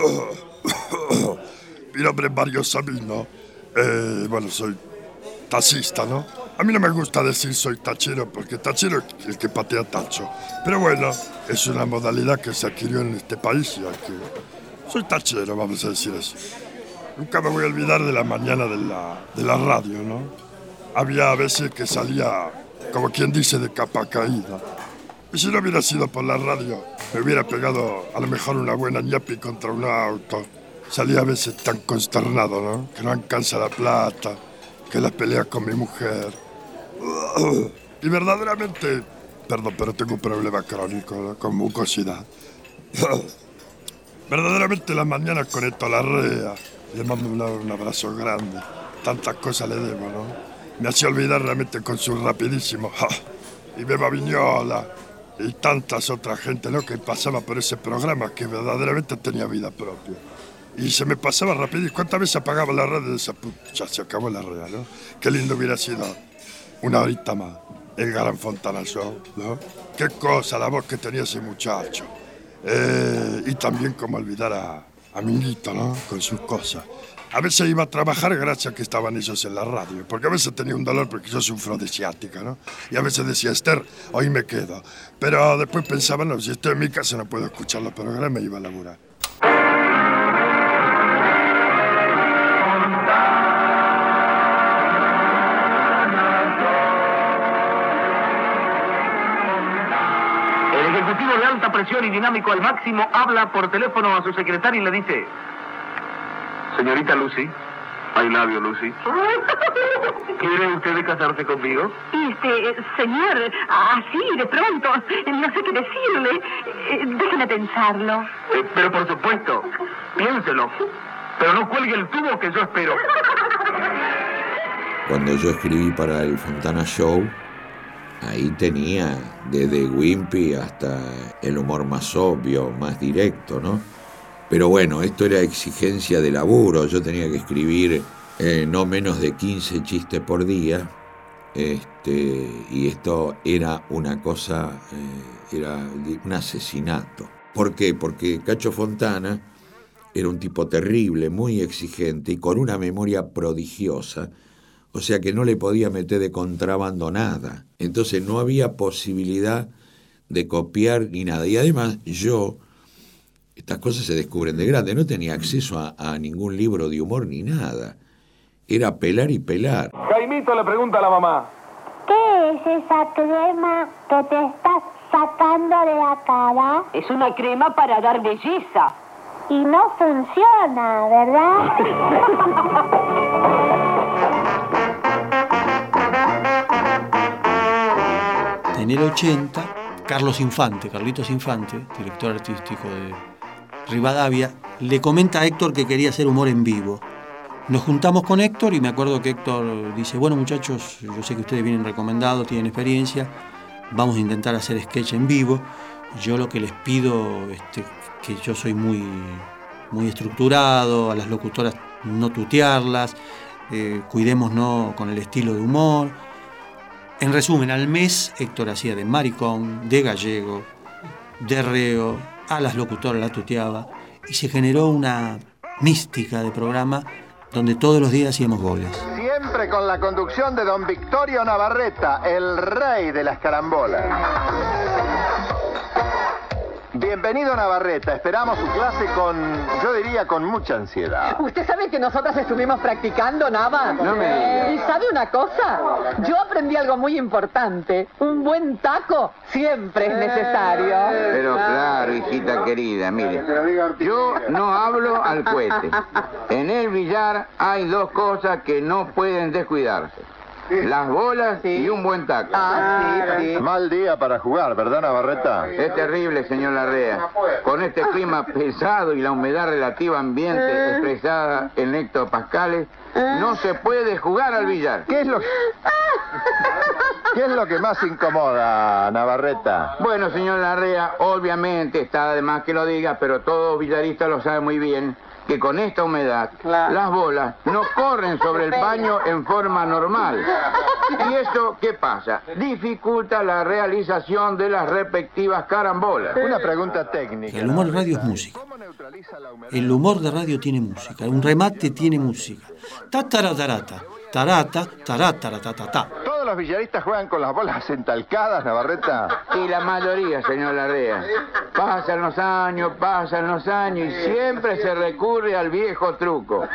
Mi nombre es Mario Sabino. Eh, bueno, soy taxista, ¿no? A mí no me gusta decir soy tachero porque tachero es el que patea tacho. Pero bueno, es una modalidad que se adquirió en este país y que... Soy tachero, vamos a decir eso. Nunca me voy a olvidar de la mañana de la, de la radio, ¿no? Había veces que salía, como quien dice, de capa caída. Y si no hubiera sido por la radio, me hubiera pegado a lo mejor una buena ñapi contra un auto. Salía a veces tan consternado, ¿no? Que no alcanza la plata, que las peleas con mi mujer. Y verdaderamente, perdón, pero tengo un problema crónico, ¿no? con mucosidad. verdaderamente las mañanas conecto a la rea. Le mando un, abrazo grande. Tantas cosas le debo, ¿no? Me hacía olvidar realmente con su rapidísimo. Y Beba Viñola y tantas otras gente, ¿no? Que pasaba por ese programa que verdaderamente tenía vida propia. Y se me pasaba rapidísimo. ¿Cuántas veces apagaba la radio de esa Ya se acabó la red, ¿no? Qué lindo hubiera sido una horita más. El Gran Fontana Show, ¿no? Qué cosa la voz que tenía ese muchacho. Eh, y también como olvidar a, a Minguito, ¿no? Con sus cosas. A veces iba a trabajar gracias a que estaban ellos en la radio, porque a veces tenía un dolor porque yo sufro de ciática, ¿no? Y a veces decía, Esther, hoy me quedo. Pero después pensaba, no, si estoy en mi casa no puedo escuchar los programas y iba a laburar. El ejecutivo de alta presión y dinámico al máximo habla por teléfono a su secretaria y le dice, señorita Lucy, I love you, Lucy. ¿Quiere usted casarse conmigo? Este, señor, así de pronto, no sé qué decirle. Eh, Déjeme pensarlo. Eh, pero por supuesto, piénselo. Pero no cuelgue el tubo que yo espero. Cuando yo escribí para el Fontana Show, ahí tenía desde Wimpy hasta el humor más obvio, más directo, ¿no? Pero bueno, esto era exigencia de laburo, yo tenía que escribir eh, no menos de 15 chistes por día, este, y esto era una cosa, eh, era un asesinato. ¿Por qué? Porque Cacho Fontana era un tipo terrible, muy exigente y con una memoria prodigiosa, o sea que no le podía meter de contrabando nada. Entonces no había posibilidad de copiar ni nada. Y además yo, estas cosas se descubren de grande, no tenía acceso a, a ningún libro de humor ni nada. Era pelar y pelar. Jaimito le pregunta a la mamá. ¿Qué es esa crema que te estás sacando de la cara? Es una crema para dar belleza. Y no funciona, ¿verdad? En el 80, Carlos Infante, Carlitos Infante, director artístico de Rivadavia, le comenta a Héctor que quería hacer humor en vivo. Nos juntamos con Héctor y me acuerdo que Héctor dice, bueno muchachos, yo sé que ustedes vienen recomendados, tienen experiencia, vamos a intentar hacer sketch en vivo. Yo lo que les pido, este, que yo soy muy, muy estructurado, a las locutoras no tutearlas, eh, cuidémonos con el estilo de humor. En resumen, al mes Héctor hacía de maricón, de gallego, de reo, a las locutoras la tuteaba y se generó una mística de programa donde todos los días hacíamos goles. Siempre con la conducción de don Victorio Navarreta, el rey de las carambolas. Bienvenido Navarreta, esperamos su clase con, yo diría, con mucha ansiedad. Usted sabe que nosotras estuvimos practicando, Nava. No me diga. ¿Y sabe una cosa? Yo aprendí algo muy importante. Un buen taco siempre es necesario. Pero claro, hijita querida, mire, yo no hablo al cohete. En el billar hay dos cosas que no pueden descuidarse. Las bolas y un buen taco. Ah, sí, sí. Mal día para jugar, ¿verdad Navarreta? Es terrible, señor Larrea. Con este clima pesado y la humedad relativa ambiente expresada en hectopascales, no se puede jugar al billar. ¿Qué es lo, ¿Qué es lo que más incomoda, Navarreta? Bueno, señor Larrea, obviamente está de más que lo diga, pero todo villarista lo sabe muy bien que con esta humedad las bolas no corren sobre el paño en forma normal. ¿Y eso qué pasa? Dificulta la realización de las respectivas carambolas. Una pregunta técnica. El humor radio es música. El humor de radio tiene música, un remate tiene música. Ta tarata, tarata, tarata, ta ¿Todos los villaristas juegan con las bolas entalcadas, Navarreta? Y la mayoría, señor Larrea. Pasan los años, pasan los años y siempre se recurre al viejo truco.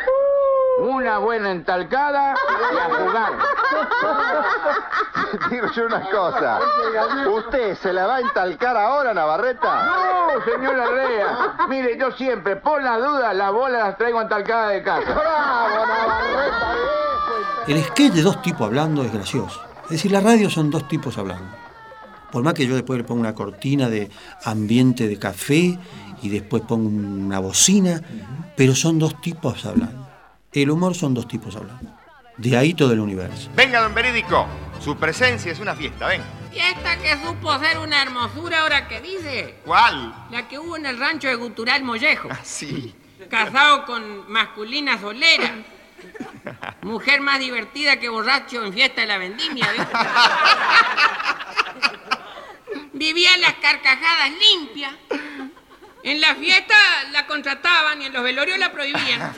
Una buena entalcada y a jugar. Digo yo una cosa. ¿Usted se la va a entalcar ahora, Navarreta? No, señor Larrea. Mire, yo siempre, por la duda, las bolas las traigo entalcadas de casa. ¡Bravo, Navarreta! El sketch de dos tipos hablando es gracioso. Es decir, la radio son dos tipos hablando. Por más que yo después le ponga una cortina de ambiente de café y después pongo una bocina, pero son dos tipos hablando. El humor son dos tipos hablando. De ahí todo el universo. Venga, don Verídico. Su presencia es una fiesta, ven. Fiesta que supo ser una hermosura ahora que dice. ¿Cuál? La que hubo en el rancho de Gutural Mollejo. Ah, sí. Casado con masculina solera. Mujer más divertida que borracho en fiesta de la vendimia. Vivía las carcajadas limpias. En la fiesta la contrataban y en los velorios la prohibían.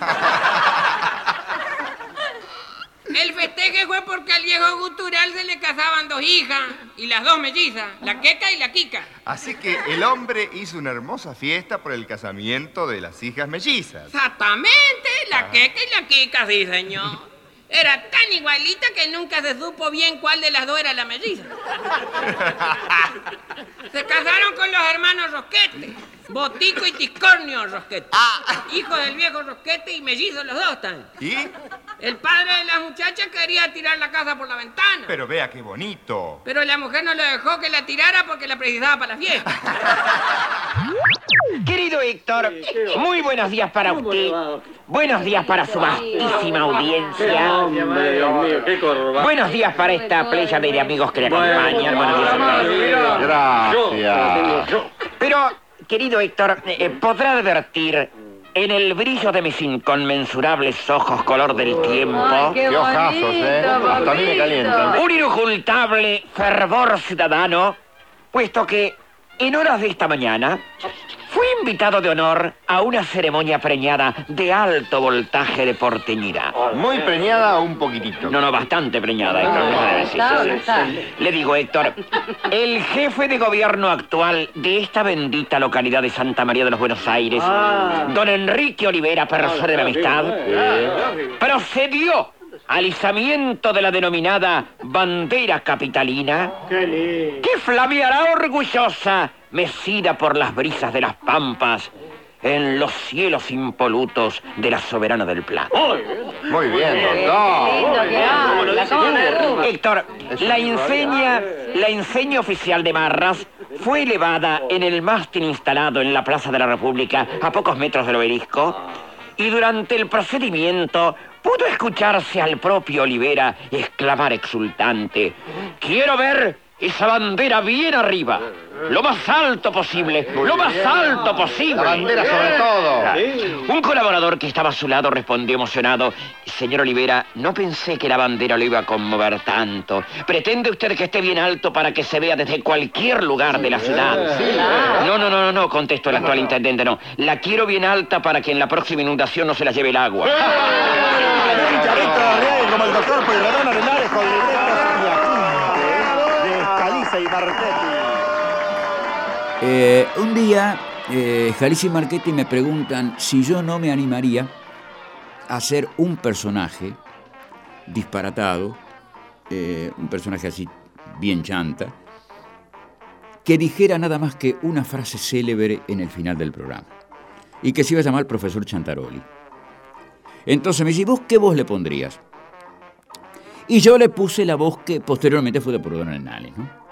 El festeje fue porque al viejo gutural se le casaban dos hijas y las dos mellizas, la queca y la quica. Así que el hombre hizo una hermosa fiesta por el casamiento de las hijas mellizas. Exactamente, la queca y la quica, sí, señor. Era tan igualita que nunca se supo bien cuál de las dos era la melliza. Se casaron con los hermanos Rosquete, Botico y Tiscornio Rosquete. Hijos del viejo Rosquete y mellizos los dos están. ¿Y? El padre de las muchachas quería tirar la casa por la ventana. Pero vea qué bonito. Pero la mujer no le dejó que la tirara porque la precisaba para la fiesta. Querido Héctor, muy buenos días para usted. Buenos días para su vastísima audiencia. Buenos días para esta playa de amigos que le acompañan. Buenos días a todos. Gracias. Pero, querido Héctor, eh, podrá advertir en el brillo de mis inconmensurables ojos color del tiempo Qué ojazos, ¿eh? Hasta a mí me calientan. un inocultable fervor ciudadano, puesto que en horas de esta mañana fui invitado de honor a una ceremonia preñada de alto voltaje de porteñira. ¿Muy preñada o un poquitito? No, no, bastante preñada, Héctor. Le digo, Héctor, el jefe de gobierno actual de esta bendita localidad de Santa María de los Buenos Aires, don Enrique Olivera, persona de la amistad, procedió al izamiento de la denominada bandera capitalina, que flameará orgullosa, mecida por las brisas de las pampas, en los cielos impolutos de la soberana del Plata. Muy bien, doctor. Héctor, la inseña, la inseña oficial de Marras fue elevada en el mástil instalado en la Plaza de la República a pocos metros del obelisco y durante el procedimiento pudo escucharse al propio Olivera exclamar exultante, quiero ver esa bandera bien arriba, lo más alto posible, lo más alto posible. La bandera sobre todo. Un colaborador que estaba a su lado respondió emocionado, señor Olivera, no pensé que la bandera lo iba a conmover tanto. ¿Pretende usted que esté bien alto para que se vea desde cualquier lugar de la ciudad? No, no, no, no, no, contestó el actual intendente, no. La quiero bien alta para que en la próxima inundación no se la lleve el agua. como el doctor Pueyrredón Arenales con de Caliza y Marchetti. Eh, un día, eh, y Marchetti me preguntan si yo no me animaría a hacer un personaje disparatado, eh, un personaje así bien chanta, que dijera nada más que una frase célebre en el final del programa y que se iba a llamar profesor Chantaroli. Entonces me dice, ¿vos qué voz le pondrías? Y yo le puse la voz que posteriormente fue de Don Hernández, ¿no?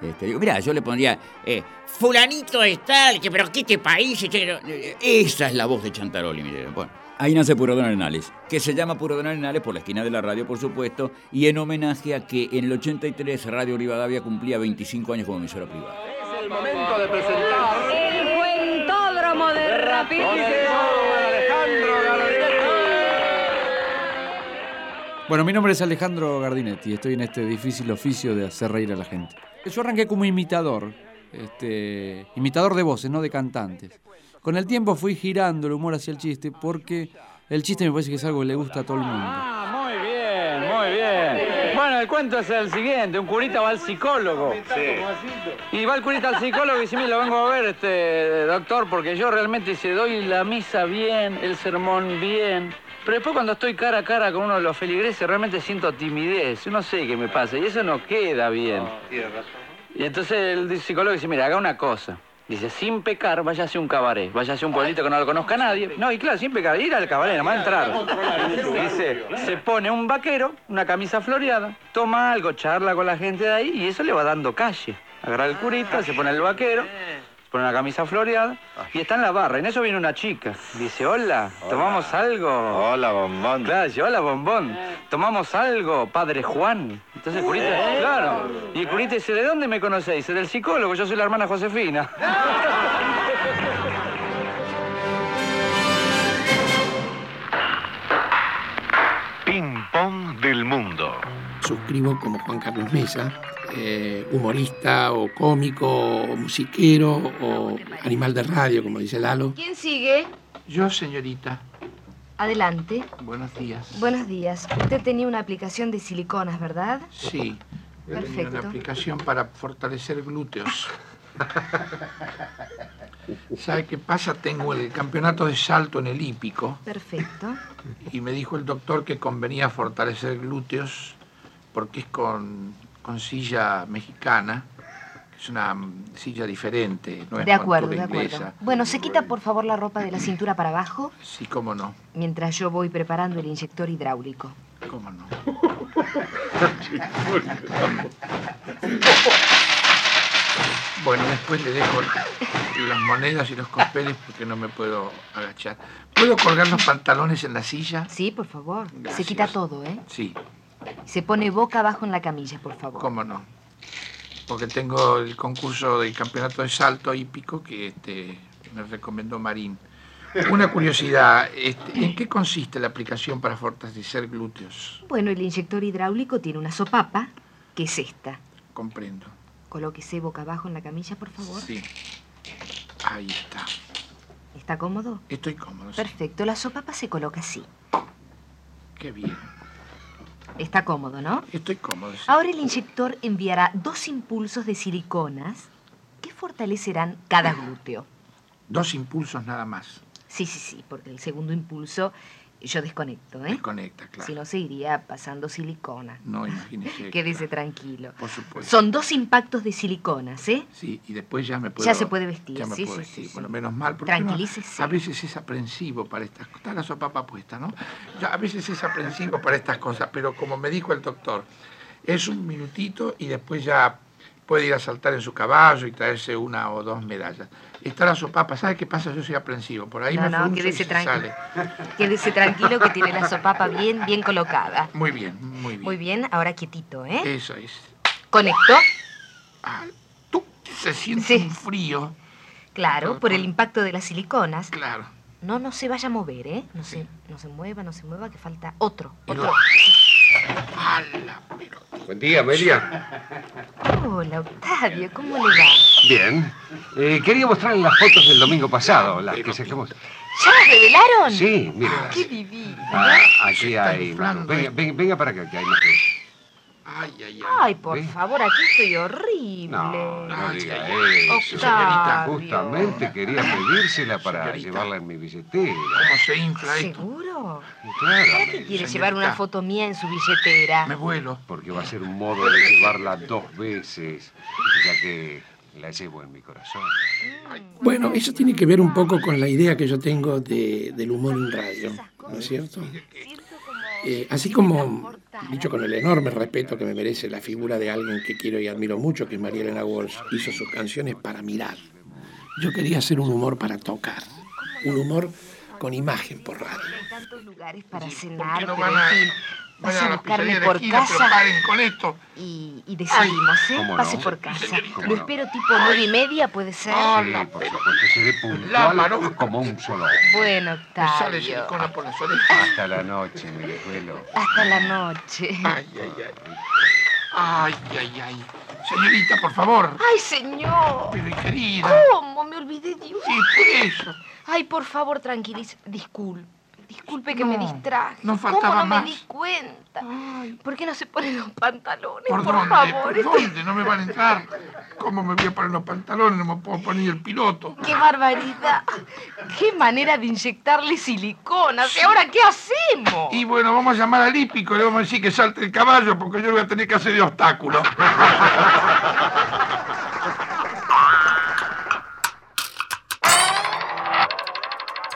Este, digo, mira, yo le pondría, eh, fulanito es tal, que pero qué te país, che, esa es la voz de Chantaroli, mire. Bueno, ahí nace Puro Don Arenales, que se llama Puro Don Arenales por la esquina de la radio, por supuesto, y en homenaje a que en el 83 Radio Rivadavia cumplía 25 años como emisora privada. Es el momento de presentar El cuentódromo de rapidísimo. Bueno, mi nombre es Alejandro Gardinetti y estoy en este difícil oficio de hacer reír a la gente. Yo arranqué como imitador, este, imitador de voces, no de cantantes. con el tiempo fui girando el humor hacia el chiste porque el chiste me parece que es algo que le gusta a todo el mundo. Ah, muy bien, muy bien. Bueno, el cuento es el siguiente. Un curita va al psicólogo. Y va el curita al psicólogo y dice, mira, lo vengo a ver, este doctor, porque yo realmente se doy la misa bien, el sermón bien. Pero después cuando estoy cara a cara con uno de los feligreses realmente siento timidez. No sé qué me pasa y eso no queda bien. Y entonces el psicólogo dice, mira, haga una cosa. Dice, sin pecar, váyase a un cabaret, váyase a un pueblito que no lo conozca nadie. No, y claro, sin pecar, ir al cabaret, nada más entrar. Dice, se pone un vaquero, una camisa floreada, toma algo, charla con la gente de ahí y eso le va dando calle. Agarra el curita, se pone el vaquero, pone una camisa floreada y está en la barra. En eso viene una chica. Dice, hola, ¿tomamos algo? Hola, bombón. Claro, dice, hola, bombón. ¿Tomamos algo, padre Juan? Entonces el curita, claro. Y el curita dice, ¿de dónde me conocéis? Dice, del psicólogo, yo soy la hermana Josefina. Suscribo como Juan Carlos Mesa, eh, humorista o cómico o musiquero o animal de radio, como dice Lalo. ¿Quién sigue? Yo, señorita. Adelante. Buenos días. Buenos días. Usted tenía una aplicación de siliconas, ¿verdad? Sí. Perfecto. Una aplicación para fortalecer glúteos. ¿Sabe qué pasa? Tengo el campeonato de salto en el hípico Perfecto. y me dijo el doctor que convenía fortalecer glúteos porque es con, con silla mexicana, es una mm, silla diferente, no es de acuerdo, de acuerdo. inglesa. Bueno, ¿se quita por favor la ropa de la cintura para abajo? Sí, cómo no, Mientras yo voy preparando el inyector hidráulico. cómo no. Bueno, después le dejo las monedas y los papeles porque no me puedo agachar. ¿Puedo colgar los pantalones en la silla? Sí, por favor. Se quita todo, ¿eh? Sí, Se pone boca abajo en la camilla, por favor. cómo no. Porque tengo el concurso del campeonato de salto hípico que este, me recomendó Marín. Una curiosidad, este, ¿en qué consiste la aplicación para fortalecer glúteos? Bueno, el inyector hidráulico tiene una sopapa, que es esta. Comprendo. Colóquese boca abajo en la camilla, por favor. Sí. Ahí está. ¿Está cómodo? Estoy cómodo. sí. Perfecto, la sopapa se coloca así. Qué bien. Está cómodo, ¿no? Estoy cómodo. sí. Ahora el inyector enviará dos impulsos de siliconas que fortalecerán cada glúteo. Dos impulsos nada más. Sí, sí, sí, porque el segundo impulso yo desconecto, ¿eh? Desconecta, claro. Si no, se iría pasando silicona. No, imagínese. Quédese tranquilo. Por supuesto. Son dos impactos de siliconas, ¿eh? Sí, y después ya me puedo... Ya se puede vestir, Ya me sí, puedo sí, vestir. sí, Bueno, menos mal. porque Tranquilícese. a veces es aprensivo para estas cosas. Está la sopapa puesta, ¿no? Ya, a veces es aprensivo para estas cosas, pero como me dijo el doctor, es un minutito y después ya puede ir a saltar en su caballo y traerse una o dos medallas. Está la sopapa, ¿sabe qué pasa? Yo soy aprensivo. Por ahí No, me no, frunzo y quédese se tranquilo. sale. Quédese tranquilo que tiene la sopapa bien, bien colocada. Muy bien, muy bien. Muy bien, ahora quietito, ¿eh? Eso es. Conecto. Se siente un frío. Claro, por el impacto de las siliconas. Claro. No, no se vaya a mover, ¿eh? No, se, no se mueva, no se mueva, que falta otro. Otro. Buen día, Amelia. Hola, Octavio, ¿cómo le va? Bien. Eh, quería mostrarle las fotos del domingo pasado, las que sacamos. ¿Ya las revelaron? Sí, mira. ¡Qué divino! Ah, aquí hay. Venga, venga, venga para acá, que hay más. Ay, ay, ay. Ay, por favor, aquí estoy horrible. No, no diga eso. Octavio. Justamente quería pedírsela para llevarla en mi billetera. ¿Cómo se infla esto? ¿Seguro? Claro. ¿Para qué quiere llevar una foto mía en su billetera? Me vuelo. Porque va a ser un modo de llevarla dos veces, ya que la llevo en mi corazón. Bueno, eso tiene que ver un poco con la idea que yo tengo de- del humor en radio, ¿no es cierto? Eh, así como, dicho con el enorme respeto que me merece la figura de alguien que quiero y admiro mucho, que es María Elena Walsh, hizo sus canciones para mirar. Yo quería hacer un humor para tocar, un humor con imagen por radio. Hay tantos lugares para cenar, vayan pase a a la buscarme pizzería de por esquina, pero casa paren con esto. y, y decidimos, ¿eh? ¿Cómo no? Pase por casa. ¿Cómo Lo no? espero tipo nueve y media, ¿puede ser? Sí, por supuesto, seré puntual como un solo. Bueno, Me sale Octavio. silicona por las orejas. Hasta la noche, mi desvelo. Hasta la noche. Ay, ay, ay. Ay, ay, ay. Señorita, por favor. ¡Ay, señor! Pero querida. ¿Cómo? Me olvidé de usted. Sí, por eso. Ay, por favor, tranquilice. Disculpe. Disculpe que me No, distraje. no ¿Cómo faltaba no más. me di cuenta? ¿Por qué no se ponen los pantalones? ¿Por, Por, dónde? favor. ¿Por dónde? No me van a entrar. ¿Cómo me voy a poner los pantalones? No me puedo poner el piloto. ¡Qué barbaridad! ¡Qué manera de inyectarle siliconas! ¿Y ahora qué hacemos? Y bueno, vamos a llamar al hípico y le vamos a decir que salte el caballo porque yo voy a tener que hacer de obstáculo.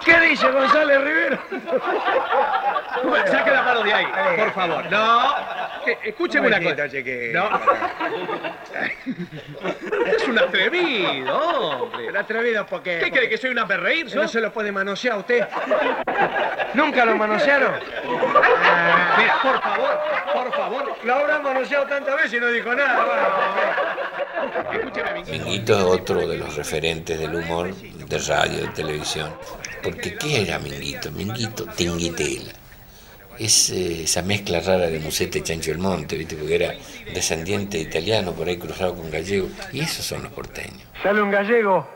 ¿Qué dice González Rivero? Saque la mano de ahí, por favor. No, escúcheme una cosa. No. Es un atrevido, hombre. ¿El atrevido por qué? ¿Qué cree que soy una perreír? No se lo puede manosear usted. ¿Nunca lo manosearon? Ah, Mira, por favor, por favor. Lo habrán manoseado tantas veces y no dijo nada. Minguito es otro de los referentes del humor de radio, de televisión. Porque ¿qué era Minguito? Minguito, tinguitela. Es eh, esa mezcla rara de Musete y Chancho el Monte, ¿viste? Porque era descendiente italiano, por ahí cruzado con gallego. Y esos son los porteños. Sale un gallego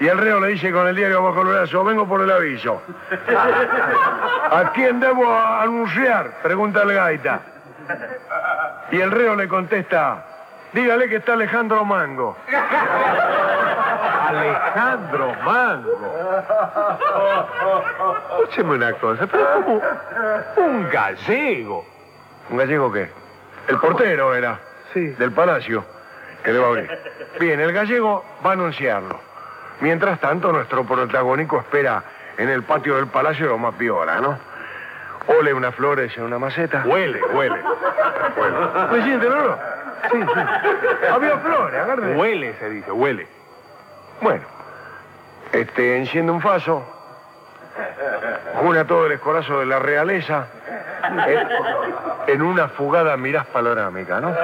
y el reo le dice con el diario bajo el brazo, vengo por el aviso. ¿A quién debo anunciar? Pregunta el gaita. Y el reo le contesta, dígale que está Alejandro Mango. Alejandro Mango. Escúcheme una cosa, pero como un gallego. ¿Un gallego qué? El portero era. Sí. Del palacio, que le va a abrir. Bien, el gallego va a anunciarlo. Mientras tanto, nuestro protagónico espera en el patio del palacio lo más piola, ¿no? Ole unas flores en una maceta. Huele, huele. huele. ¿Me siente, no? Sí, sí. Había flores, agarre. Huele, se dice, huele. Bueno, este, enciende un faso, juna todo el escorazo de la realeza en, una fugada mirás panorámica, ¿no?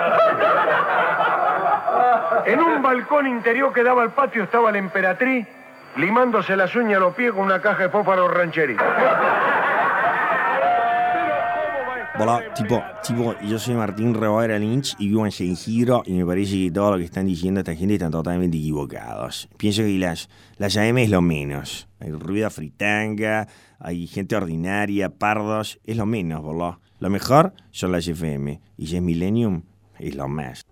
En un balcón interior que daba al patio estaba la emperatriz limándose las uñas a los pies con una caja de fósforo rancherita. Hola, tipo, tipo, yo soy Martín Rebora Lynch y vivo en San Isidro y me parece que todo lo que están diciendo esta gente están totalmente equivocados. Pienso que las, las AM es lo menos. Hay ruido fritanga, hay gente ordinaria, pardos, es lo menos, boludo. Lo mejor son las FM y si es Millennium, es lo más.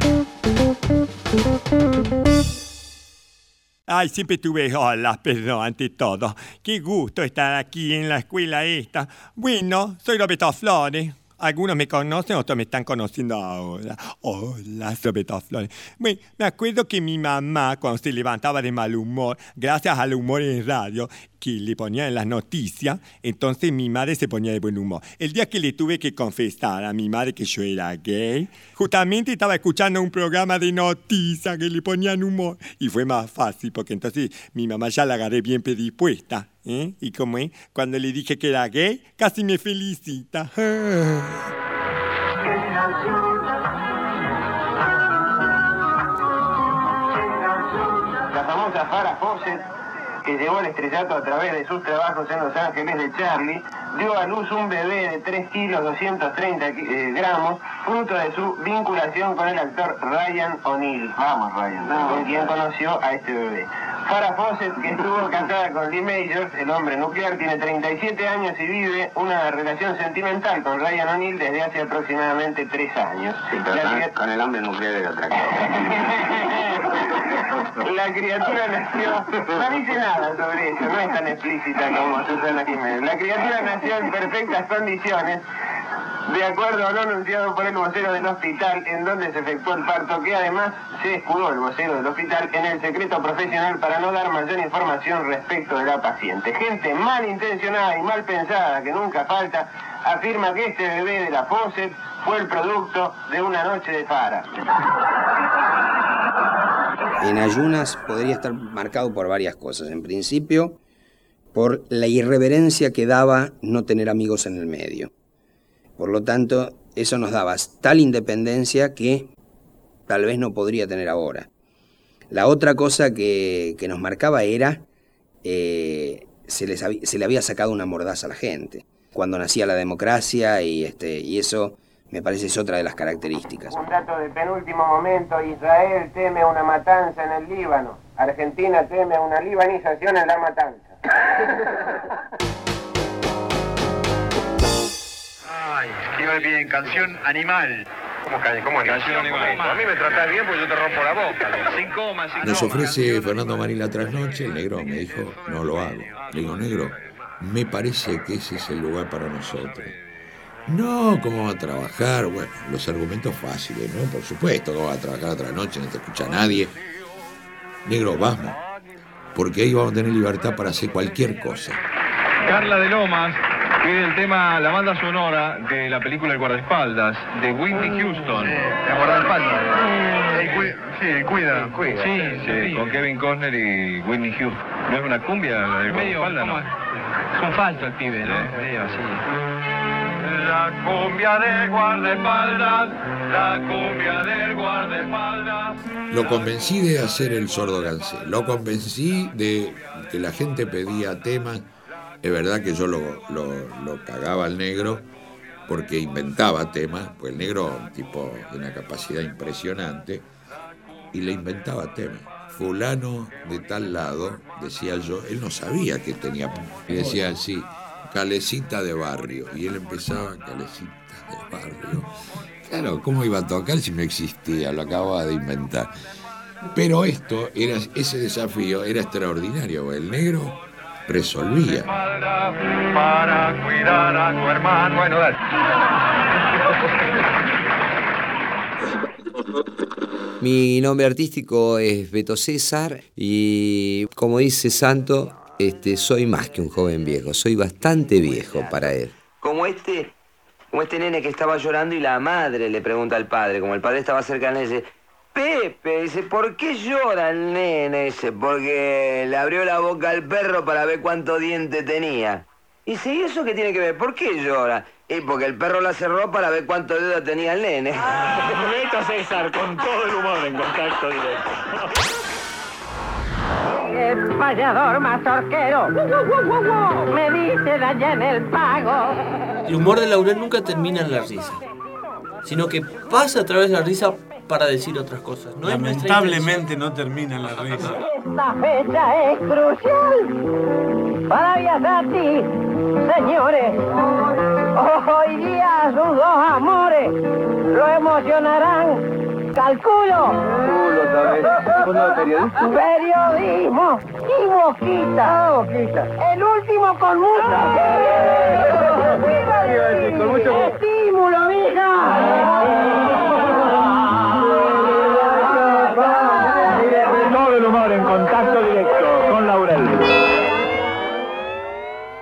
Ay, siempre tuve olas, perdón, ante todo. Qué gusto estar aquí en la escuela esta. Bueno, soy Roberto Flores. Algunos me conocen, otros me están conociendo ahora. Hola, Roberto Flores. Bueno, me acuerdo que mi mamá, cuando se levantaba de mal humor, gracias al humor en radio, que le ponía en las noticias, entonces mi madre se ponía de buen humor. El día que le tuve que confesar a mi madre que yo era gay, justamente estaba escuchando un programa de noticias que le ponían humor. Y fue más fácil, porque entonces mi mamá ya la agarré bien predispuesta. ¿eh? Y como es, cuando le dije que era gay, casi me felicita. La famosa Farah Fawcett, que llegó al estrellato a través de sus trabajos en Los Ángeles de Charlie, dio a luz un bebé de 3 kilos 230 ki- eh, gramos, fruto de su vinculación con el actor Ryan O'Neill. Vamos, Ryan. Con quien conoció a este bebé. Farah Fawcett, que estuvo casada con Lee Majors, el hombre nuclear, tiene 37 años y vive una relación sentimental con Ryan O'Neill desde hace aproximadamente 3 años. La- Con el hombre nuclear de otra cosa. La criatura nació, no dice nada sobre eso, no es tan explícita como Susana Jiménez. La criatura nació en perfectas condiciones, de acuerdo a lo anunciado por el vocero del hospital en donde se efectuó el parto, que además se escudó el vocero del hospital en el secreto profesional para no dar mayor información respecto de la paciente. Gente malintencionada y mal pensada, que nunca falta, afirma que este bebé de la Fawcett fue el producto de una noche de fara. En ayunas podría estar marcado por varias cosas. En principio, por la irreverencia que daba no tener amigos en el medio. Por lo tanto, eso nos daba tal independencia que tal vez no podría tener ahora. La otra cosa que, nos marcaba era, eh, se, les se le había sacado una mordaza a la gente. Cuando nacía la democracia y, este, y eso me parece es otra de las características. Un dato de penúltimo momento, Israel teme una matanza en el Líbano. Argentina teme una libanización en la matanza. Ay, escribe bien, canción animal. ¿Cómo, es? Canción animal. A mí me tratás bien porque yo te rompo la boca. Sin coma, sin Nos ofrece Fernando Marín la trasnoche, el negro me dijo, no lo hago. Le digo, negro, me parece que ese es el lugar para nosotros. No, ¿cómo va a trabajar? Bueno, los argumentos fáciles, ¿no? Por supuesto, ¿cómo va a trabajar otra noche? No te escucha nadie. Negro, vamos. Porque ahí vamos a tener libertad para hacer cualquier cosa. Carla de Lomas pide el tema, la banda sonora de la película El guardaespaldas, de Whitney Houston. ¿El guardaespaldas? Sí, el cuida. Sí, sí, con Kevin Costner y Whitney Houston. ¿No es una cumbia la del guardaespaldas? No. Es un falso el pibe, ¿no? Medio así. La cumbia del guardaespaldas, la cumbia del guardaespaldas. Lo convencí de hacer el sordo gansé. Lo convencí de que la gente pedía temas. Es verdad que yo lo, lo, cagaba al negro porque inventaba temas, pues el negro un tipo de una capacidad impresionante y le inventaba temas. Fulano de tal lado, decía yo, él no sabía que tenía. Y decía así, calecita de barrio. Y él empezaba, calecita de barrio. Claro, ¿cómo iba a tocar si no existía? Lo acababa de inventar. Pero esto, era, ese desafío era extraordinario. El negro resolvía. Para cuidar a tu hermano. Bueno, dale. Mi nombre artístico es Beto César y como dice Santo, este, soy más que un joven viejo, soy bastante viejo para él. Como este, como este nene que estaba llorando y la madre le pregunta al padre, como el padre estaba cerca de él, dice, Pepe, dice, ¿por qué llora el nene? Dice, porque le abrió la boca al perro para ver cuánto diente tenía. Y dice, ¿y eso qué tiene que ver? ¿Por qué llora? Y porque el perro la cerró para ver cuánto dedo tenía el nene. Beto César, con todo el humor en contacto directo. El payador mazorquero me dice allá en el pago. El humor de Laurel nunca termina en la risa, sino que pasa a través de la risa para decir otras cosas. No Lamentablemente no termina en la risa. Esta fecha es crucial para Viasati, señores. Hoy día sus dos amores lo emocionarán. Calculo. Periodismo y boquita. El último con mucho. Con mucho estímulo, mija. Todo el humor en contacto directo con Laurel.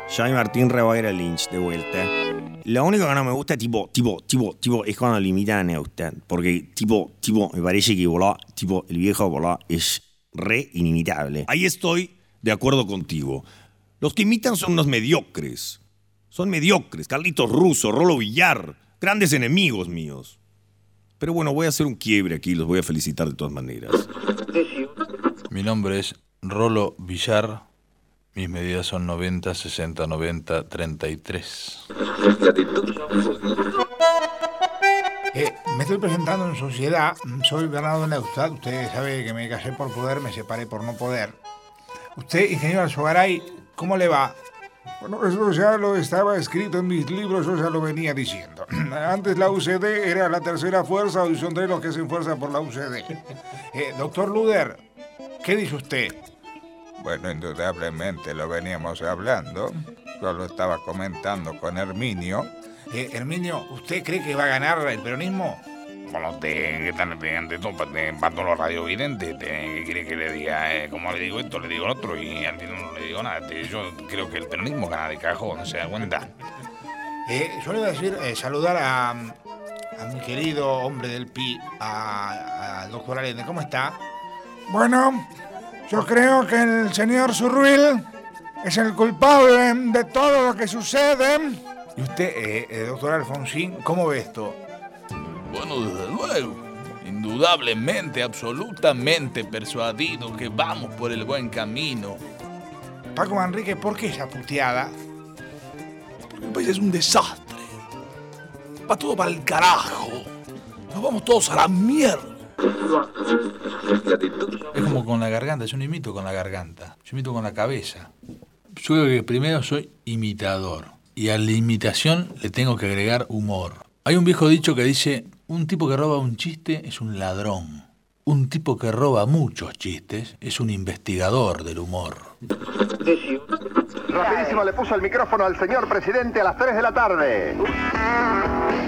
Soy Martín Reboera Lynch, de vuelta. Lo único que no me gusta, tipo, tipo, tipo, tipo, es cuando limitan a usted. Porque, tipo, tipo, me parece que volá, tipo, el viejo volá es re inimitable. Ahí estoy de acuerdo contigo. Los que imitan son unos mediocres. Son mediocres. Carlitos Russo, Rolo Villar, grandes enemigos míos. Pero bueno, voy a hacer un quiebre aquí, los voy a felicitar de todas maneras. Mi nombre es Rolo Villar. Mis medidas son 90, 60, 90, 33. Eh, me estoy presentando en sociedad. Soy Bernardo Neustadt. Usted sabe que me casé por poder, me separé por no poder. Usted, ingeniero Alzogaray, ¿cómo le va? Bueno, eso ya lo estaba escrito en mis libros, yo ya lo venía diciendo. Antes la UCD era la tercera fuerza, hoy son tres los que hacen fuerza por la UCD. Eh, doctor Luder, ¿qué dice usted? Bueno, indudablemente lo veníamos hablando. Yo lo estaba comentando con Herminio. Eh, Herminio, ¿usted cree que va a ganar el peronismo? Bueno, están ante todo, para todos los radiovidentes, ¿qué quiere que le diga? Eh, como le digo esto, le digo otro y a ti no le digo nada. Te- Yo creo que el peronismo gana de cajón, ¿se da cuenta? Eh, yo le iba a decir, eh, saludar a, a mi querido hombre del PI, a- al doctor Allende. ¿Cómo está? Bueno, yo creo que el señor Zurruil es el culpable de todo lo que sucede. ¿Y usted, eh, eh, doctor Alfonsín, cómo ve esto? Bueno, desde luego. Indudablemente, absolutamente persuadido que vamos por el buen camino. Paco Manrique, ¿por qué esa puteada? El país es un desastre. Va todo para el carajo. Nos vamos todos a la mierda. Es como con la garganta, yo no imito con la garganta, yo imito con la cabeza. Yo creo que primero soy imitador y a la imitación le tengo que agregar humor. Hay un viejo dicho que dice, un tipo que roba un chiste es un ladrón. Un tipo que roba muchos chistes es un investigador del humor. Rapidísimo le puso el micrófono al señor presidente a las 3 de la tarde.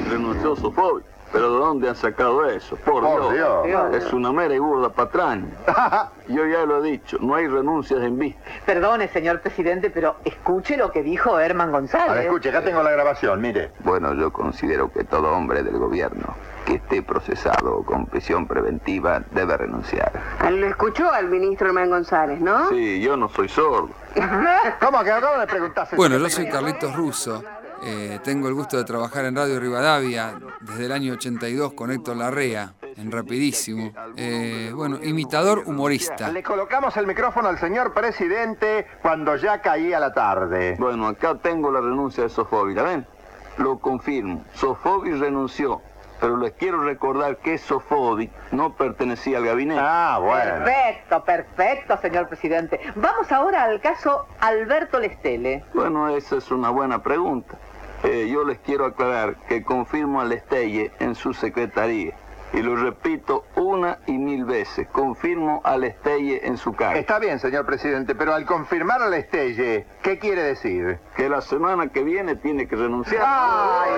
Renunció Sofovich. ¿Pero de dónde han sacado eso? Por, Por Dios. Dios. Es una mera y burda patraña. Yo ya lo he dicho, no hay renuncias en vista. Perdone, señor presidente, pero escuche lo que dijo Herman González. A ver, escuche, acá tengo la grabación, mire. Bueno, yo considero que todo hombre del gobierno que esté procesado con prisión preventiva debe renunciar. Lo escuchó al ministro Hermán González, ¿no? Sí, yo no soy sordo. ¿Cómo que acabo de preguntar? Bueno, yo soy Carlitos Russo. Eh, tengo el gusto de trabajar en Radio Rivadavia desde el año 82 con Héctor Larrea, en Rapidísimo. Eh, bueno, imitador humorista. Le colocamos el micrófono al señor presidente cuando ya caía la tarde. Bueno, acá tengo la renuncia de Sofovich, ¿ven? Lo confirmo, Sofovich renunció. Pero les quiero recordar que Sofovich no pertenecía al gabinete. Ah, Perfecto, perfecto, señor presidente. Vamos ahora al caso Alberto Lestele. Bueno, esa es una buena pregunta. Eh, yo les quiero aclarar que confirmo a Lestelle en su secretaría. Y lo repito una y mil veces, confirmo a Lestelle en su cargo. Está bien, señor presidente, pero al confirmar al Estelle, ¿qué quiere decir? Que la semana que viene tiene que renunciar. Ay,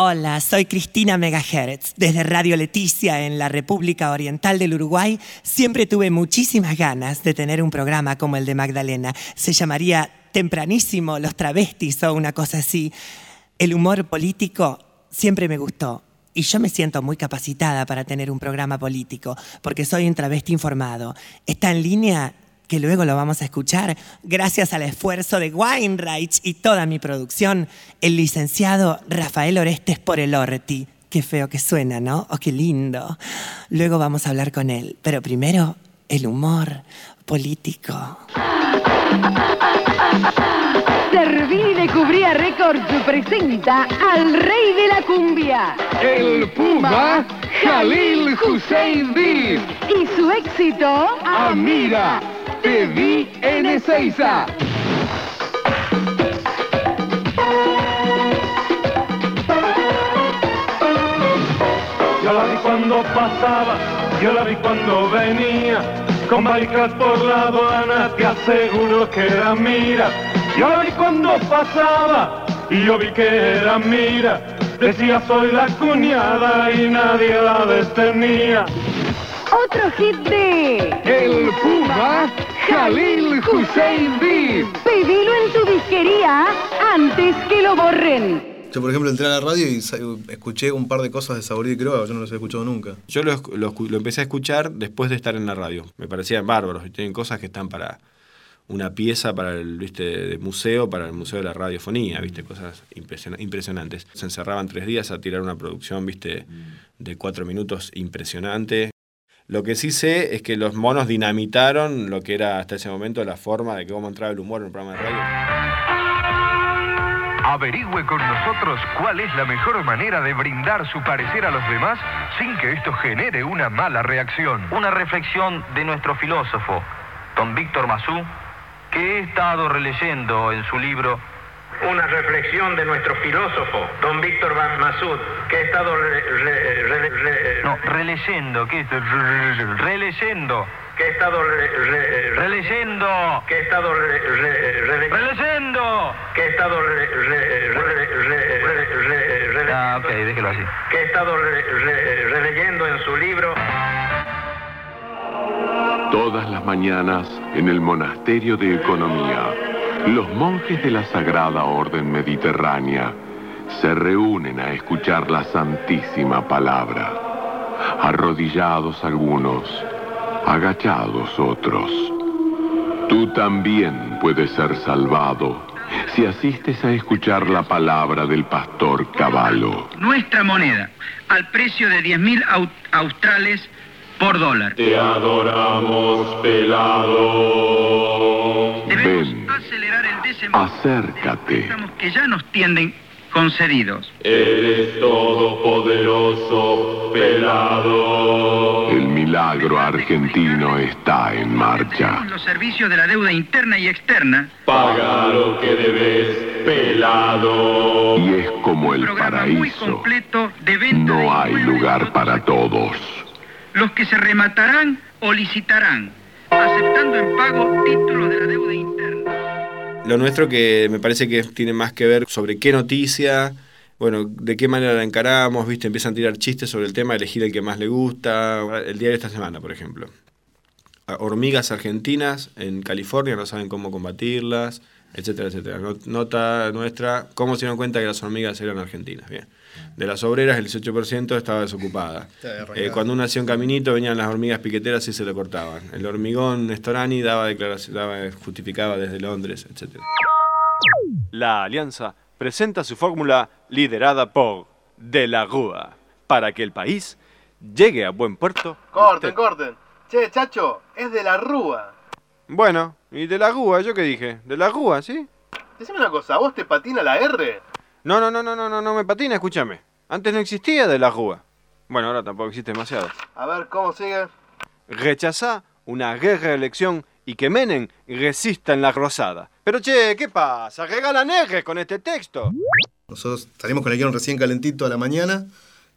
Hola, soy Cristina Megahertz. Desde Radio Leticia en la República Oriental del Uruguay siempre tuve muchísimas ganas de tener un programa como el de Magdalena. Se llamaría Tempranísimo Los Travestis o una cosa así. El humor político siempre me gustó. Y yo me siento muy capacitada para tener un programa político, porque soy un travesti informado. Está en línea que luego lo vamos a escuchar, gracias al esfuerzo de Weinreich y toda mi producción, el licenciado Rafael Orestes por el Orti. Qué feo que suena, ¿no? Oh, qué lindo. Luego vamos a hablar con él, pero primero el humor político. Servini de Cubría Records presenta al rey de la cumbia. El Puma Jalil Hussein Deep. Y su éxito. Amira, te vi en Ezeiza. Yo la vi cuando pasaba, yo la vi cuando venía, con barricas por la aduana, te aseguro que era mira. Yo la vi cuando pasaba, y yo vi que era mira, decía soy la cuñada y nadie la detenía. Otro hit de. El Puma Jalil Hussein Deep. Pedilo en tu disquería antes que lo borren. Yo, por ejemplo, entré a la radio y escuché un par de cosas de Saborí y Quiroga, yo no los he escuchado nunca. Yo lo, lo lo empecé a escuchar después de estar en la radio. Me parecían bárbaros y tienen cosas que están para una pieza para el viste de museo, para el museo de la radiofonía, viste cosas impresiona- impresionantes. Se encerraban tres días a tirar una producción, viste, de cuatro minutos impresionante. Lo que sí sé es que los monos dinamitaron lo que era hasta ese momento la forma de cómo entraba el humor en un programa de radio. Averigüe con nosotros cuál es la mejor manera de brindar su parecer a los demás sin que esto genere una mala reacción. Una reflexión de nuestro filósofo, don Víctor Masú, que he estado releyendo en su libro Una reflexión de nuestro filósofo, don Víctor Van Masud, que ha estado re- re- re- re- No, releyendo, ¿qué es? Releyendo. que ha estado re- re- Releyendo. que ha estado re- re- re- Releyendo. que ha estado Ah, ok, déjelo así. que ha estado re- re- releyendo en su libro Todas las mañanas en el Monasterio de Economía, los monjes de la Sagrada Orden Mediterránea se reúnen a escuchar la Santísima Palabra. Arrodillados algunos, agachados otros. Tú también puedes ser salvado si asistes a escuchar la palabra del pastor Caballo. Nuestra moneda, al precio de 10.000 au- australes por dólar. Te adoramos, pelado. Acércate. que ya nos tienden concedidos. Eres todopoderoso, pelado. El milagro argentino está en marcha. Los servicios de la deuda interna y externa. Paga lo que debes, pelado. Y es como el paraíso. completo de venta No hay lugar para todos. los que se rematarán o licitarán, aceptando en pago títulos de la deuda interna. Lo nuestro que me parece que tiene más que ver sobre qué noticia, bueno, de qué manera la encaramos, ¿viste? Empiezan a tirar chistes sobre el tema, elegir el que más le gusta. El de esta semana, por ejemplo. Hormigas argentinas en California no saben cómo combatirlas, etcétera, etcétera. No- Nota nuestra, ¿cómo se dieron cuenta que las hormigas eran argentinas? Bien. De las obreras, el 18% estaba desocupada. Eh, cuando uno hacía un caminito, venían las hormigas piqueteras y se lo cortaban. El hormigón Nestorani daba declaración, daba, justificaba desde Londres, etcétera. La Alianza presenta su fórmula liderada por De la Rúa para que el país llegue a buen puerto. Corten, corten. Che, chacho, es de la Rúa. Bueno, ¿y de la Rúa? ¿Yo qué dije? ¿De la Rúa, sí? Decime una cosa, ¿a vos te patina la R? No, no, no, no, no, no, no me patina, escúchame. Antes no existía de la Rúa. Bueno, ahora tampoco existe demasiado. A ver, ¿cómo sigue? Rechazá una guerra elección y que Menem resista en la rosada. Pero che, ¿qué pasa? Regalan ejes con este texto. Nosotros salimos con el guion recién calentito a la mañana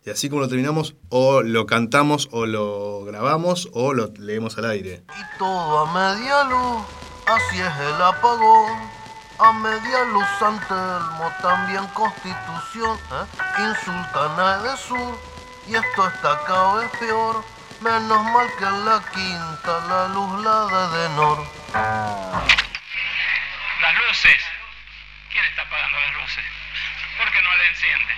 y así como lo terminamos, o lo cantamos, o lo grabamos, o lo leemos al aire. Todo a media luz, así es el apagón. A media luz Antelmo, también Constitución. ¿eh? Insultan a Edesur y esto está cada vez peor. Menos mal que en la quinta la luz la de Denor. Las luces. ¿Quién está apagando las luces? ¿Por qué no le enciende?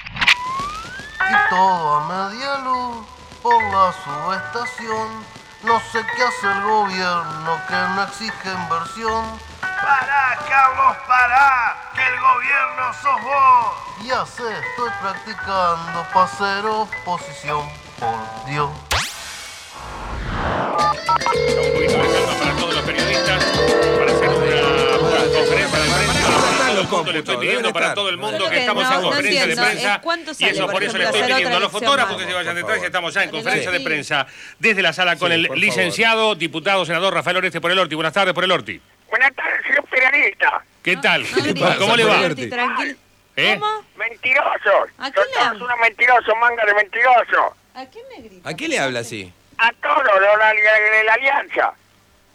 Y todo a media luz por la subestación. No sé qué hace el gobierno que no exige inversión. Pará, Carlos, pará, que el gobierno sos vos. Ya sé, estoy practicando para ser oposición. Por Dios. Un poquito de calma para todos los periodistas para hacer una conferencia de prensa. Todo el mundo, le estoy pidiendo para todo el mundo que estamos en conferencia de prensa. ¿En cuánto Y eso por eso le estoy hacer pidiendo a los fotógrafos que se vayan detrás y estamos ya en conferencia de prensa desde la sala con Sí, el licenciado, diputado, senador Rafael Oreste por el Orti. Buenas tardes por el Orti. Buenas tardes, señor periodista. ¿Qué tal? pasa, ¿Cómo le va? Tranquilo. ¿Eh? Mentirosos. ¿A quién le Sos habla? unos mentirosos, manga de mentirosos. ¿A quién le grita? ¿A quién le habla así? A todos los de la, de la alianza.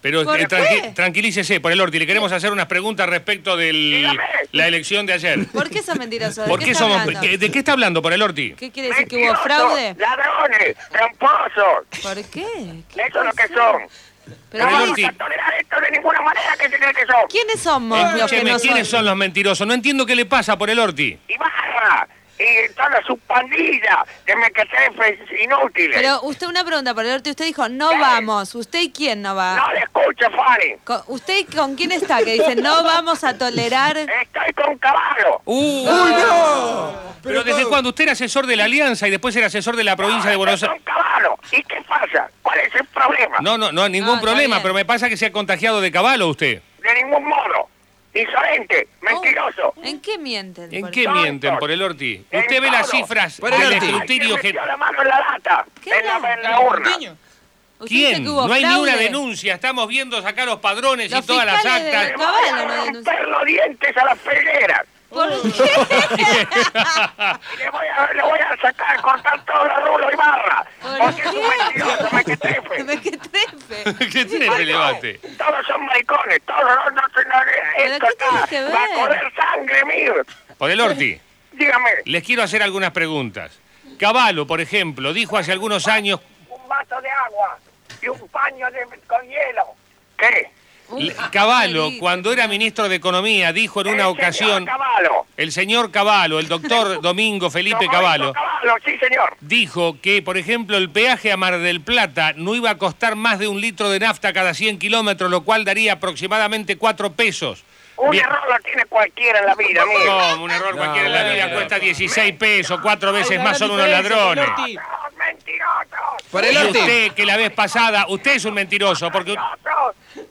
Pero ¿Por eh, qué? tranquilícese por el Orti. Le queremos hacer unas preguntas respecto de la elección de ayer. ¿Por qué sos mentiroso? ¿De ¿Por qué, somos, hablando? ¿qué- ¿De qué está hablando por el Orti? ¿Qué quiere decir? ¿Que hubo Mentirosos, fraude? Ladrones, tramposos. ¿Por qué? ¿Qué Eso es lo que son. Pero no ¿quién vamos a tolerar esto de ninguna manera que se cree que son. ¿Quiénes somos los que Escúcheme, no ¿quiénes son los mentirosos? No entiendo qué le pasa por el Orti. Ibarra y toda su pandilla de mequetrefes inútiles. Pero usted, una pregunta por el norte. Usted dijo, no vamos. ¿Usted y quién no va? No le escucho. Con- ¿Usted con quién está? Que dice, no vamos a tolerar... Estoy con Caballo. ¡Uy, no! Pero desde cuando usted era asesor de la Alianza y después era asesor de la provincia de Buenos Aires. Caballo. ¿Y qué pasa? ¿Cuál es el problema? No, no, no, ningún No, problema, pero me pasa que se ha contagiado de caballo usted. De ningún modo. Insolente, mentiroso. ¿En qué mienten? ¿En por qué mienten por el Orti? En Usted ve las todo. cifras Por el escrutinio ¿Quién que... metió la mano en la lata? En la, en la urna. ¿Usted ¿Quién? No hay ni una denuncia. Estamos viendo sacar los padrones Los y todas las fiscales de actas. Caballo no los dientes a las felgueras. ¿Por Y le voy a, le voy a sacar, cortar todo el rulo y barra. Porque es un mentiroso, mequetrefe. Mequetrefe. ¿Qué tiene relevante? Todos son maricones, todos no, no, se- no, esto qué tiene está, que va a correr sangre mío. Por el Orti. Dígame, Les quiero hacer algunas preguntas. Caballo, por ejemplo, dijo hace algunos años un vaso de agua y un paño de, con hielo. ¿Qué? Le- Caballo, cuando era ministro de Economía, dijo en una ocasión, Caballo. el señor Caballo, el doctor Domingo Felipe Caballo, Caballo, sí, señor. dijo que, por ejemplo, el peaje a Mar del Plata no iba a costar más de un litro de nafta cada 100 kilómetros, lo cual daría aproximadamente 4 pesos. Un Bien. error lo tiene cualquiera en la vida, amigo. No, un error cualquiera en la vida cuesta 16 pesos, cuatro veces más son unos ladrones. Mentirosos. Por el usted que la vez pasada, usted es un mentiroso, porque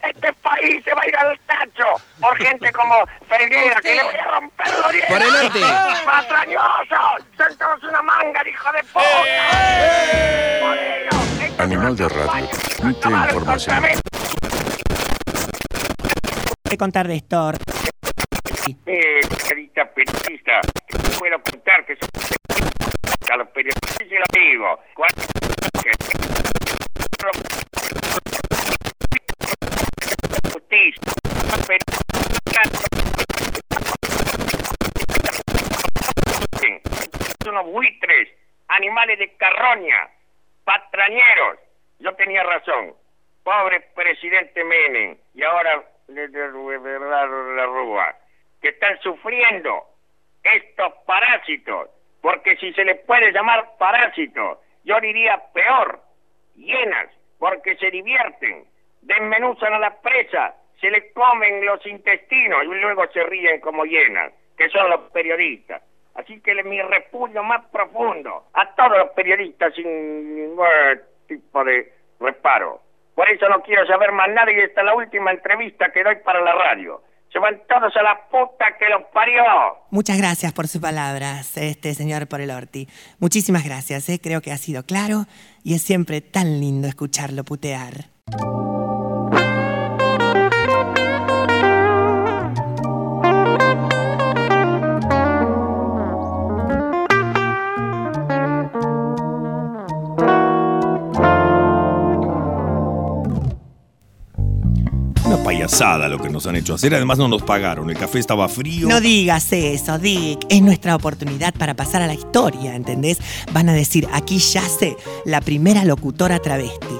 Este país se va a ir al tacho por gente como Ferreira, que le voy a romper los dientes. Por el norte. ¡Patrañoso! ¡Son todos una manga, hijo de puta! Animal de radio. Transmite información. Voy contar de esto. Eh, periodista, puedo contar que soy a los periodistas se lo digo. Son unos buitres, animales de carroña, patrañeros. Yo tenía razón. Pobre presidente Menem y ahora le de la Rúa, que están sufriendo estos parásitos, porque si se les puede llamar parásitos, yo diría peor, hienas, porque se divierten, desmenuzan a la presa, se les comen los intestinos y luego se ríen como hienas, que son los periodistas. Así que mi repudio más profundo a todos los periodistas sin ningún tipo de reparo. Por eso no quiero saber más nada y esta es la última entrevista que doy para la radio. Se van todos a la puta que los parió. Muchas gracias por sus palabras, este señor Porelorti. Muchísimas gracias, ¿eh? creo que ha sido claro y es siempre tan lindo escucharlo putear. Una payasada lo que nos han hecho hacer. Además no nos pagaron. El café estaba frío. No digas eso, Dick. Es nuestra oportunidad para pasar a la historia, ¿entendés? Van a decir, aquí yace la primera locutora travesti.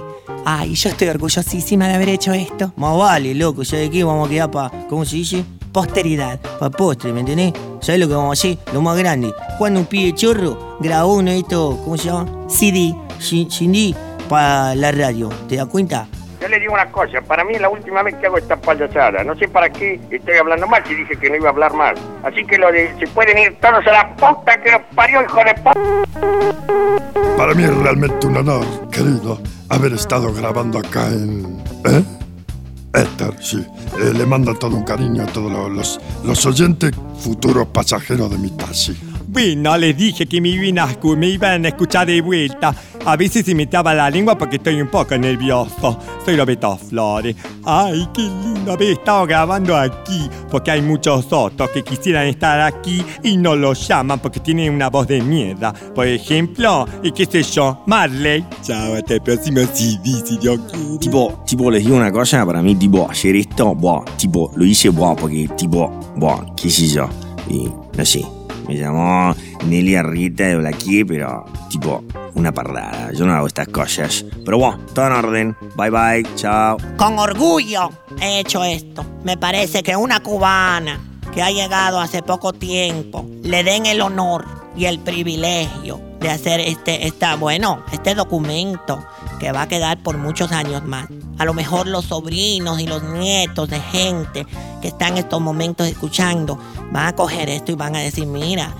Ay, yo estoy orgullosísima de haber hecho esto. Más vale, loco, ya de aquí vamos a quedar para, ¿cómo se dice? Posteridad, para postre, ¿me entendés? ¿Sabés lo que vamos a hacer? Lo más grande. Cuando un pibe chorro grabó uno de estos, ¿cómo se llama? CD, CD, para la radio. ¿Te das cuenta? Yo le digo una cosa, para mí es la última vez que hago esta payasada. No sé para qué estoy hablando mal si dije que no iba a hablar mal. Así que lo de se pueden ir todos a la puta que los parió, hijo de puta. Para mí es realmente un honor, querido, haber estado grabando acá en... ¿Eh? Éter, sí. Eh, le mando todo un cariño a todos los, los oyentes futuros pasajeros de mi taxi. Bueno, les dije que me iban, a, me iban a escuchar de vuelta. A veces se me traba la lengua porque estoy un poco nervioso. Soy Roberto Flores. Ay, qué lindo haber estado grabando aquí. Porque hay muchos otros que quisieran estar aquí y no los llaman porque tienen una voz de mierda. Por ejemplo, y qué sé yo, Marley. Chao, hasta el próximo CD, si Dios quiere. Tipo, tipo, les digo una cosa, para mí, tipo, ayer esto, buah, tipo, lo hice, buah, porque, tipo, buah, qué sé yo, y no sé, me llamó Nelia Rita de Blaquier, pero, tipo, una parrada, yo no hago estas cosas. Pero bueno, todo en orden, bye bye, chao. Con orgullo he hecho esto. Me parece que una cubana que ha llegado hace poco tiempo le den el honor y el privilegio de hacer este, esta, bueno, este documento que va a quedar por muchos años más. A lo mejor los sobrinos y los nietos de gente que están en estos momentos escuchando van a coger esto y van a decir, mira,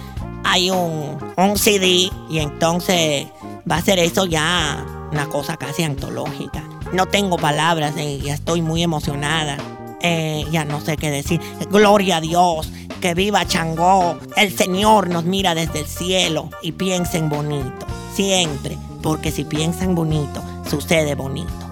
hay un, un CD y entonces va a ser eso ya una cosa casi antológica. No tengo palabras y estoy muy emocionada. Eh, ya no sé qué decir. Gloria a Dios, que viva Changó. El Señor nos mira desde el cielo y piensen bonito, siempre, porque si piensan bonito, sucede bonito.